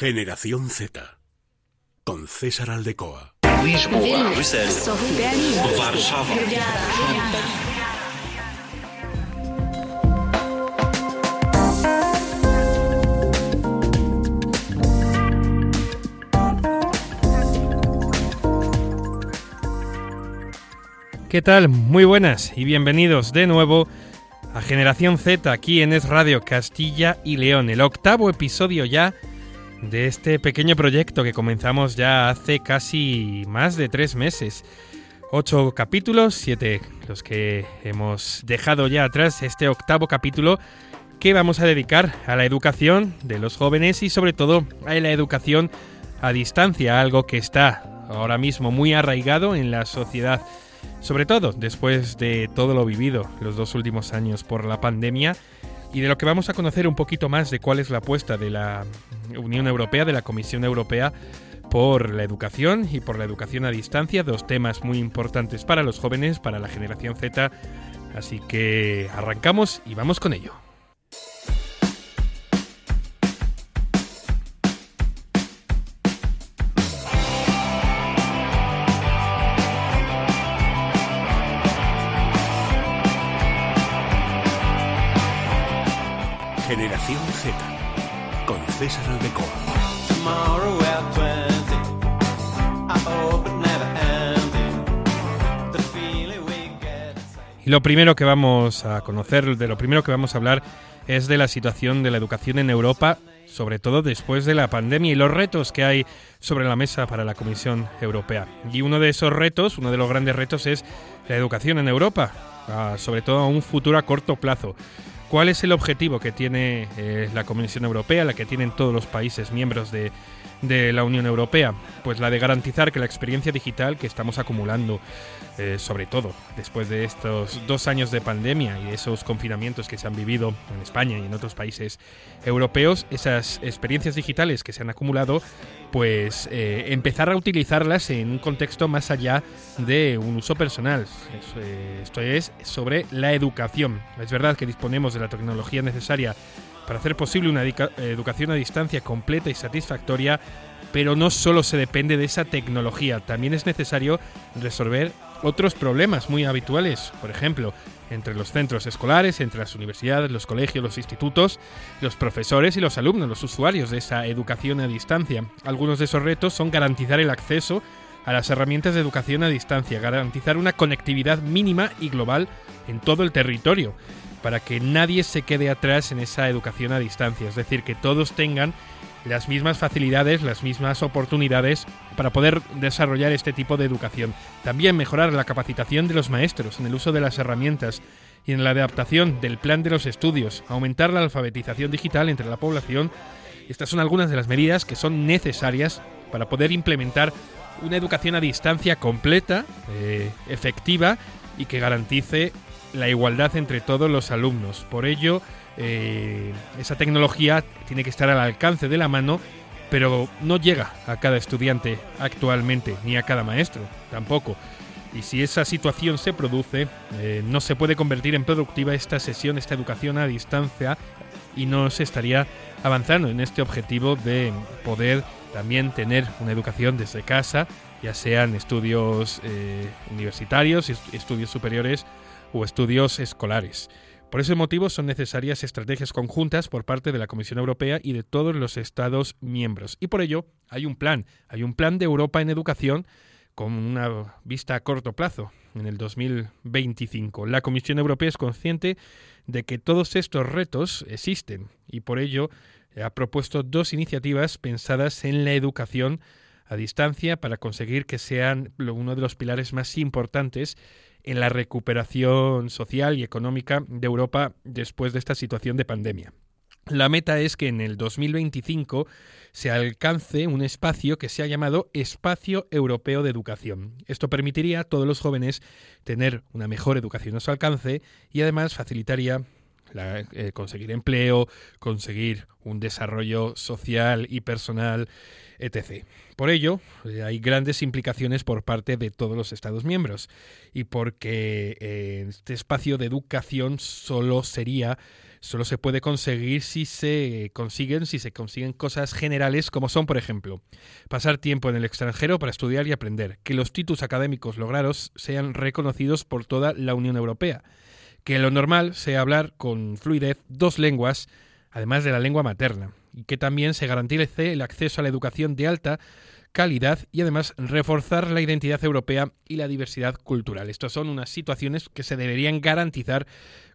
Generación Z. Con César Aldecoa. ¿Qué tal? Muy buenas y bienvenidos de nuevo a Generación Z aquí en Es Radio Castilla y León, el octavo episodio ya de este pequeño proyecto que comenzamos ya hace casi más de tres meses. Ocho capítulos, siete los que hemos dejado ya atrás, este octavo capítulo que vamos a dedicar a la educación de los jóvenes y sobre todo a la educación a distancia, algo que está ahora mismo muy arraigado en la sociedad sobre todo después de todo lo vivido los dos últimos años por la pandemia y de lo que vamos a conocer un poquito más de cuál es la apuesta de la Unión Europea, de la Comisión Europea por la educación y por la educación a distancia, dos temas muy importantes para los jóvenes, para la generación Z. Así que arrancamos y vamos con ello. Generación Z. Con César Aldecoa. Tomorrow at 20, I hope it never ended. The feeling we get inside. Y lo primero que vamos a conocer, de lo primero que vamos a hablar, es de la situación de la educación en Europa, sobre todo después de la pandemia y los retos que hay sobre la mesa para la Comisión Europea. Y uno de esos retos, uno de los grandes retos es la educación en Europa, ah, sobre todo a un futuro a corto plazo. ¿Cuál es el objetivo que tiene eh, la Comisión Europea, la que tienen todos los países miembros de, de la Unión Europea? Pues la de garantizar que la experiencia digital que estamos acumulando, eh, sobre todo después de estos dos años de pandemia y esos confinamientos que se han vivido en España y en otros países europeos, esas experiencias digitales que se han acumulado, pues eh, empezar a utilizarlas en un contexto más allá de un uso personal. Eh, esto es sobre la educación. Es verdad que disponemos de la tecnología necesaria para hacer posible una educación a distancia completa y satisfactoria, pero no solo se depende de esa tecnología, también es necesario resolver otros problemas muy habituales, por ejemplo, entre los centros escolares, entre las universidades, los colegios, los institutos, los profesores y los alumnos, los usuarios de esa educación a distancia. Algunos de esos retos son garantizar el acceso a las herramientas de educación a distancia, garantizar una conectividad mínima y global en todo el territorio, para que nadie se quede atrás en esa educación a distancia, es decir, que todos tengan las mismas facilidades, las mismas oportunidades para poder desarrollar este tipo de educación. También mejorar la capacitación de los maestros en el uso de las herramientas y en la adaptación del plan de los estudios, aumentar la alfabetización digital entre la población. Estas son algunas de las medidas que son necesarias para poder implementar una educación a distancia completa, eh, efectiva y que garantice la igualdad entre todos los alumnos. Por ello, eh, esa tecnología tiene que estar al alcance de la mano, pero no llega a cada estudiante actualmente, ni a cada maestro tampoco. Y si esa situación se produce, eh, no se puede convertir en productiva esta sesión, esta educación a distancia, y no se estaría avanzando en este objetivo de poder también tener una educación desde casa, ya sean estudios eh, universitarios, est- estudios superiores o estudios escolares. Por ese motivo son necesarias estrategias conjuntas por parte de la Comisión Europea y de todos los Estados miembros. Y por ello hay un plan, hay un plan de Europa en educación con una vista a corto plazo, en el 2025. La Comisión Europea es consciente de que todos estos retos existen y por ello ha propuesto dos iniciativas pensadas en la educación a distancia para conseguir que sean uno de los pilares más importantes en la recuperación social y económica de Europa después de esta situación de pandemia. La meta es que en el 2025 se alcance un espacio que se ha llamado Espacio Europeo de Educación. Esto permitiría a todos los jóvenes tener una mejor educación a su alcance y además facilitaría la- eh, conseguir empleo, conseguir un desarrollo social y personal, etc. Por ello, eh, hay grandes implicaciones por parte de todos los Estados miembros y porque eh, este espacio de educación solo sería solo se puede conseguir si se consiguen, si se consiguen cosas generales como son, por ejemplo, pasar tiempo en el extranjero para estudiar y aprender, que los títulos académicos logrados sean reconocidos por toda la Unión Europea, que lo normal sea hablar con fluidez dos lenguas, además de la lengua materna, y que también se garantice el acceso a la educación de alta calidad y además reforzar la identidad europea y la diversidad cultural. Estas son unas situaciones que se deberían garantizar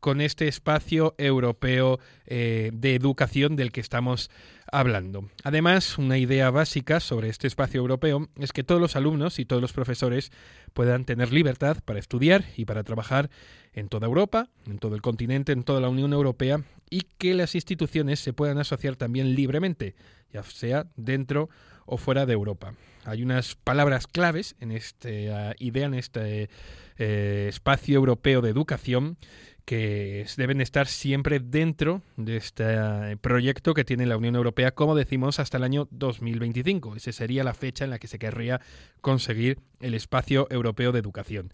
con este espacio europeo eh, de educación del que estamos hablando. Además, una idea básica sobre este espacio europeo es que todos los alumnos y todos los profesores puedan tener libertad para estudiar y para trabajar en toda Europa, en todo el continente, en toda la Unión Europea y que las instituciones se puedan asociar también libremente, ya sea dentro o fuera de Europa. Hay unas palabras claves en esta idea, en este eh, espacio europeo de educación que deben estar siempre dentro de este proyecto que tiene la Unión Europea, como decimos, hasta el año 2025. Esa sería la fecha en la que se querría conseguir el espacio europeo de educación.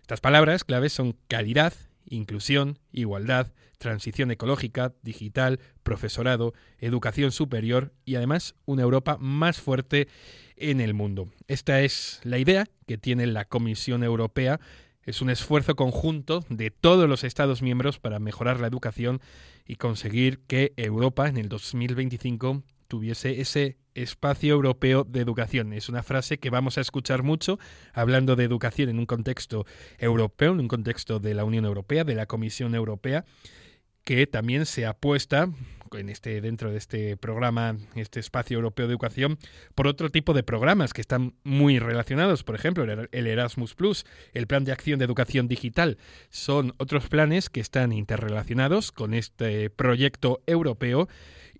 Estas palabras claves son calidad, inclusión, igualdad, transición ecológica, digital, profesorado, educación superior y además una Europa más fuerte en el mundo. Esta es la idea que tiene la Comisión Europea es un esfuerzo conjunto de todos los Estados miembros para mejorar la educación y conseguir que Europa en el 2025 tuviese ese espacio europeo de educación. Es una frase que vamos a escuchar mucho hablando de educación en un contexto europeo, en un contexto de la Unión Europea, de la Comisión Europea, que también se apuesta en este, dentro de este programa, este espacio europeo de educación, por otro tipo de programas que están muy relacionados. Por ejemplo, el Erasmus Plus, el Plan de Acción de Educación Digital, son otros planes que están interrelacionados con este proyecto europeo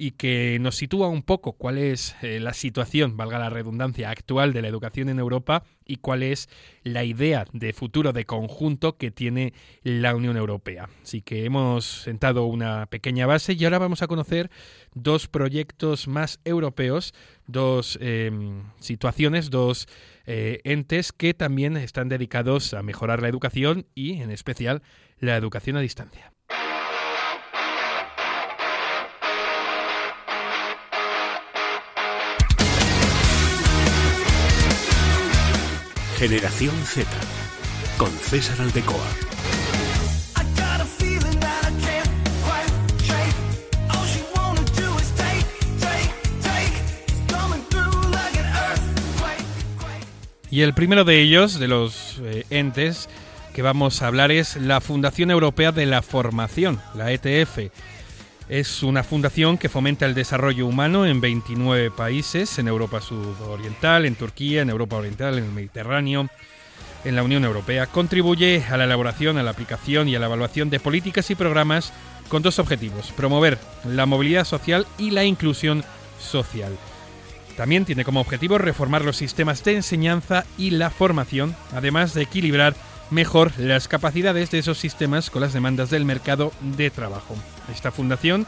y que nos sitúa un poco cuál es eh, la situación, valga la redundancia, actual de la educación en Europa y cuál es la idea de futuro de conjunto que tiene la Unión Europea. Así que hemos sentado una pequeña base y ahora vamos a conocer dos proyectos más europeos, dos eh, situaciones, dos eh, entes que también están dedicados a mejorar la educación y en especial la educación a distancia. Through like an earthquake, quake. Y el primero de ellos, de los eh, entes que vamos a hablar, es la Fundación Europea de la Formación, la ETF. Es una fundación que fomenta el desarrollo humano en 29 países, en Europa Sudoriental, en Turquía, en Europa Oriental, en el Mediterráneo, en la Unión Europea. Contribuye a la elaboración, a la aplicación y a la evaluación de políticas y programas con dos objetivos, promover la movilidad social y la inclusión social. También tiene como objetivo reformar los sistemas de enseñanza y la formación, además de equilibrar mejor las capacidades de esos sistemas con las demandas del mercado de trabajo. Esta fundación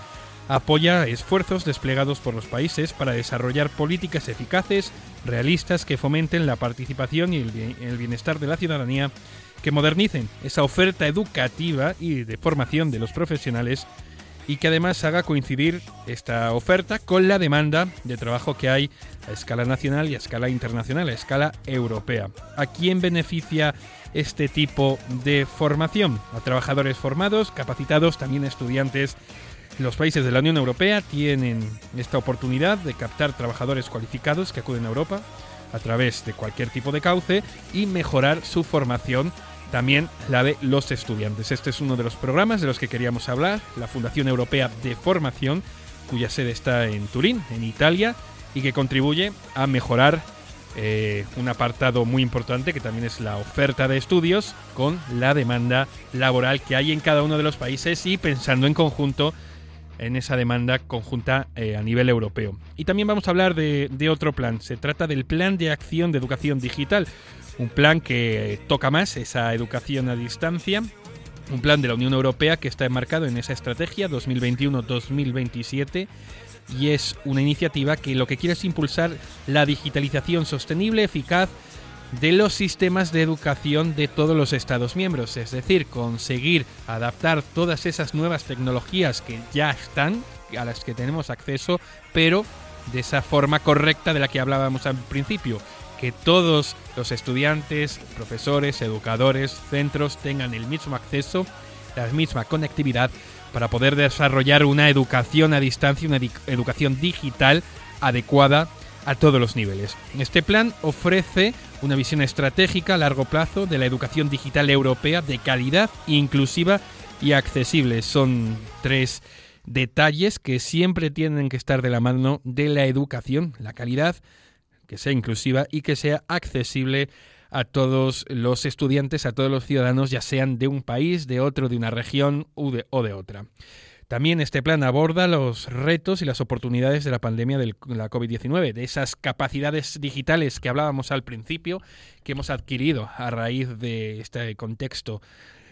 apoya esfuerzos desplegados por los países para desarrollar políticas eficaces, realistas, que fomenten la participación y el bien- el bienestar de la ciudadanía, que modernicen esa oferta educativa y de formación de los profesionales y que además haga coincidir esta oferta con la demanda de trabajo que hay a escala nacional y a escala internacional, a escala europea. ¿A quién beneficia este tipo de formación? A trabajadores formados, capacitados, también estudiantes. Los países de la Unión Europea tienen esta oportunidad de captar trabajadores cualificados que acuden a Europa a través de cualquier tipo de cauce y mejorar su formación también la de los estudiantes. Este es uno de los programas de los que queríamos hablar, la Fundación Europea de Formación, cuya sede está en Turín, en Italia, y que contribuye a mejorar eh, un apartado muy importante que también es la oferta de estudios con la demanda laboral que hay en cada uno de los países y pensando en conjunto en esa demanda conjunta eh, a nivel europeo. Y también vamos a hablar de, de otro plan. Se trata del Plan de Acción de Educación Digital, un plan que toca más esa educación a distancia, un plan de la Unión Europea que está enmarcado en esa estrategia 2021-2027 y es una iniciativa que lo que quiere es impulsar la digitalización sostenible, eficaz de los sistemas de educación de todos los Estados miembros, es decir, conseguir adaptar todas esas nuevas tecnologías que ya están, a las que tenemos acceso, pero de esa forma correcta de la que hablábamos al principio, que todos los estudiantes, profesores, educadores, centros tengan el mismo acceso, la misma conectividad para poder desarrollar una educación a distancia, una educación digital adecuada a todos los niveles. Este plan ofrece una visión estratégica a largo plazo de la educación digital europea de calidad, inclusiva y accesible. Son tres detalles que siempre tienen que estar de la mano de la educación, la calidad, que sea inclusiva y que sea accesible a todos los estudiantes, a todos los ciudadanos, ya sean de un país, de otro, de una región o de, de otra. También este plan aborda los retos y las oportunidades de la pandemia de la COVID-19, de esas capacidades digitales que hablábamos al principio, que hemos adquirido a raíz de este contexto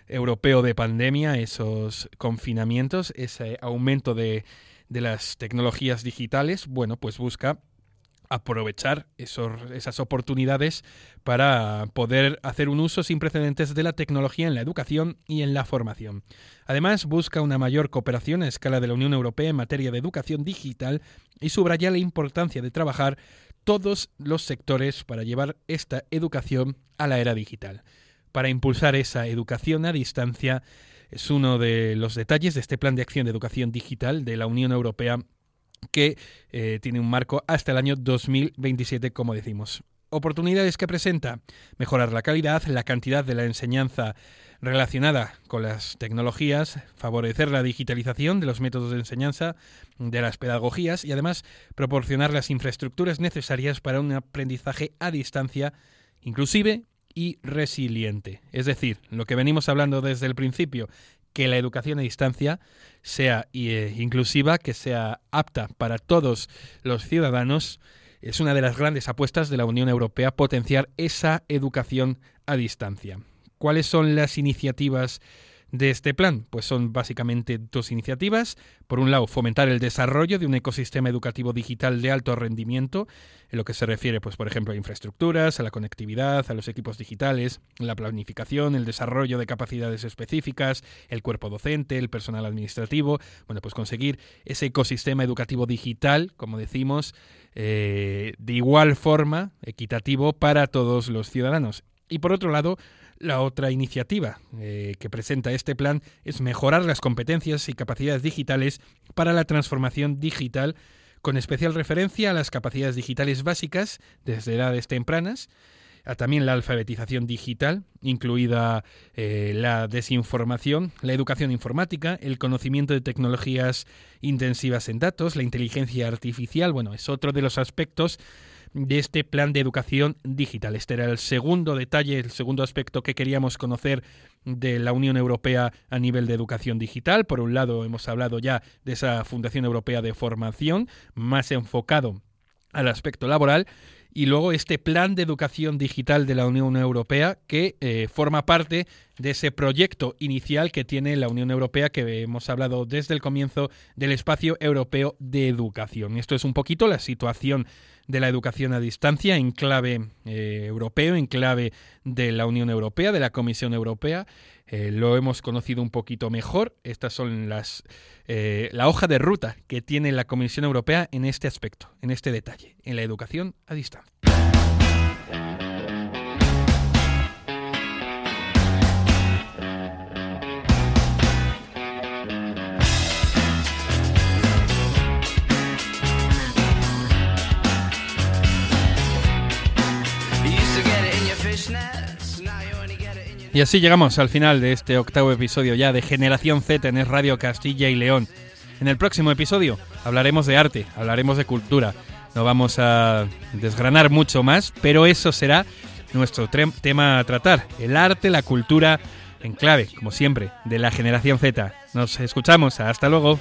europeo de pandemia, esos confinamientos, ese aumento de, de las tecnologías digitales, bueno, pues busca aprovechar esas oportunidades para poder hacer un uso sin precedentes de la tecnología en la educación y en la formación. Además, busca una mayor cooperación a escala de la Unión Europea en materia de educación digital y subraya la importancia de trabajar todos los sectores para llevar esta educación a la era digital. Para impulsar esa educación a distancia es uno de los detalles de este plan de acción de educación digital de la Unión Europea que eh, tiene un marco hasta el año 2027, como decimos. Oportunidades que presenta mejorar la calidad, la cantidad de la enseñanza relacionada con las tecnologías, favorecer la digitalización de los métodos de enseñanza, de las pedagogías y además proporcionar las infraestructuras necesarias para un aprendizaje a distancia, inclusive y resiliente. Es decir, lo que venimos hablando desde el principio, que la educación a distancia sea eh, inclusiva, que sea apta para todos los ciudadanos, es una de las grandes apuestas de la Unión Europea potenciar esa educación a distancia. ¿Cuáles son las iniciativas de este plan? Pues son básicamente dos iniciativas. Por un lado, fomentar el desarrollo de un ecosistema educativo digital de alto rendimiento, en lo que se refiere, pues, por ejemplo, a infraestructuras, a la conectividad, a los equipos digitales, la planificación, el desarrollo de capacidades específicas, el cuerpo docente, el personal administrativo. Bueno, pues conseguir ese ecosistema educativo digital, como decimos, eh, de igual forma, equitativo para todos los ciudadanos. Y por otro lado, la otra iniciativa eh, que presenta este plan es mejorar las competencias y capacidades digitales para la transformación digital, con especial referencia a las capacidades digitales básicas desde edades tempranas, a también la alfabetización digital, incluida eh, la desinformación, la educación informática, el conocimiento de tecnologías intensivas en datos, la inteligencia artificial, bueno, es otro de los aspectos de este plan de educación digital. Este era el segundo detalle, el segundo aspecto que queríamos conocer de la Unión Europea a nivel de educación digital. Por un lado, hemos hablado ya de esa Fundación Europea de Formación, más enfocado al aspecto laboral, y luego este plan de educación digital de la Unión Europea que eh, forma parte de ese proyecto inicial que tiene la Unión Europea que hemos hablado desde el comienzo del espacio europeo de educación. Esto es un poquito la situación de la educación a distancia en clave eh, europeo, en clave de la Unión Europea, de la Comisión Europea. Eh, lo hemos conocido un poquito mejor. Estas son las eh, la hoja de ruta que tiene la Comisión Europea en este aspecto, en este detalle, en la educación a distancia. Y así llegamos al final de este octavo episodio ya de Generación Z en Radio Castilla y León. En el próximo episodio hablaremos de arte, hablaremos de cultura. No vamos a desgranar mucho más, pero eso será nuestro tema a tratar. El arte, la cultura, en clave, como siempre, de la Generación Z. Nos escuchamos. Hasta luego.